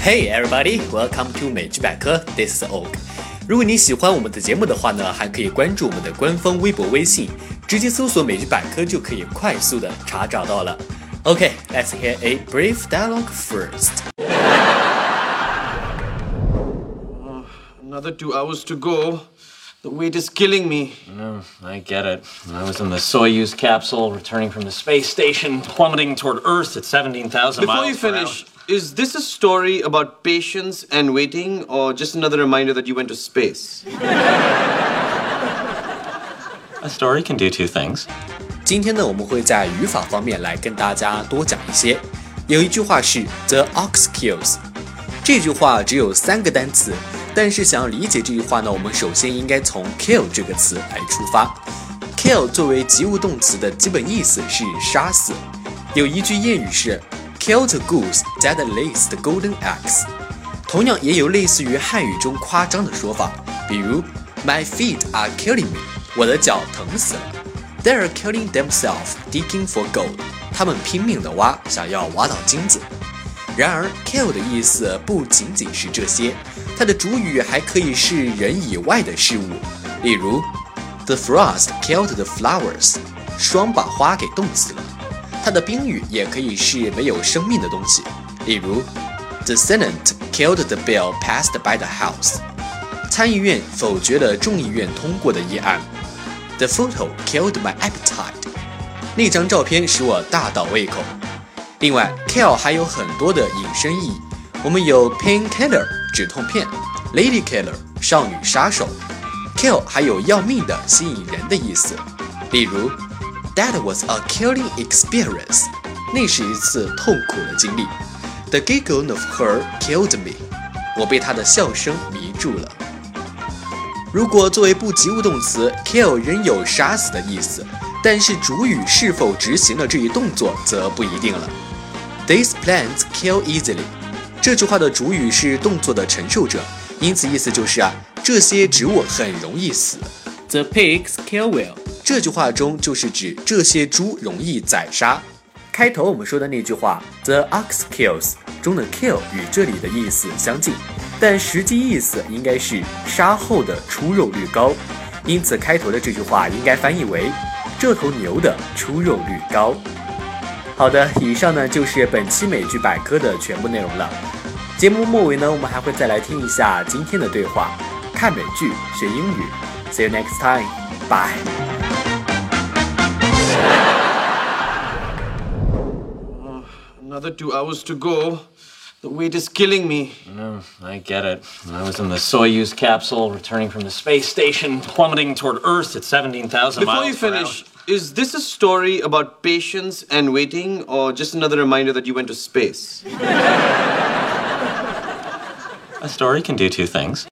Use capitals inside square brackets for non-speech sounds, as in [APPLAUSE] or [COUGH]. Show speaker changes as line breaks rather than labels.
Hey everybody, welcome to 美剧百科。This is Og。如果你喜欢我们的节目的话呢，还可以关注我们的官方微博、微信，直接搜索“美剧百科”就可以快速的查找到了。Okay, let's hear a brief dialogue first.
Another two hours to go. The wait is killing me.
No, I get it. I was in the Soyuz capsule, returning from the space station, plummeting toward Earth at 17,000
Before
miles
you
per
finish, Is this a story about patience and waiting, or just another reminder that you went to space?
A story can do two things.
今天呢，我们会在语法方面来跟大家多讲一些。有一句话是 “the ox kills”，这句话只有三个单词，但是想要理解这句话呢，我们首先应该从 “kill” 这个词来出发。kill 作为及物动词的基本意思是杀死。有一句谚语是 “kill the goose that lays the golden eggs”，同样也有类似于汉语中夸张的说法，比如 “my feet are killing me”，我的脚疼死了。They are killing themselves digging for gold。他们拼命地挖，想要挖到金子。然而，kill 的意思不仅仅是这些，它的主语还可以是人以外的事物。例如，The frost killed the flowers。霜把花给冻死了。它的宾语也可以是没有生命的东西。例如，The Senate killed the bill passed by the House。参议院否决了众议院通过的议案。The photo killed my appetite。那张照片使我大倒胃口。另外，kill 还有很多的引申意义。我们有 painkiller 止痛片，lady killer 少女杀手。kill 还有要命的、吸引人的意思。例如，That was a killing experience。那是一次痛苦的经历。The giggle of her killed me。我被她的笑声迷住了。如果作为不及物动词，kill 仍有杀死的意思，但是主语是否执行了这一动作则不一定了。These plants kill easily。这句话的主语是动作的承受者，因此意思就是啊，这些植物很容易死。The pigs kill well。这句话中就是指这些猪容易宰杀。开头我们说的那句话，The ox kills 中的 kill 与这里的意思相近，但实际意思应该是杀后的出肉率高，因此开头的这句话应该翻译为这头牛的出肉率高。好的，以上呢就是本期美剧百科的全部内容了。节目末尾呢，我们还会再来听一下今天的对话。看美剧学英语，See you next time. Bye.
Another two hours to go. The wait is killing me.
No, I get it. I was in the Soyuz capsule, returning from the space station, plummeting toward Earth at 17,000
Before
miles
you
per hour.
finish, is this a story about patience and waiting, or just another reminder that you went to space? [LAUGHS]
A story can do two things.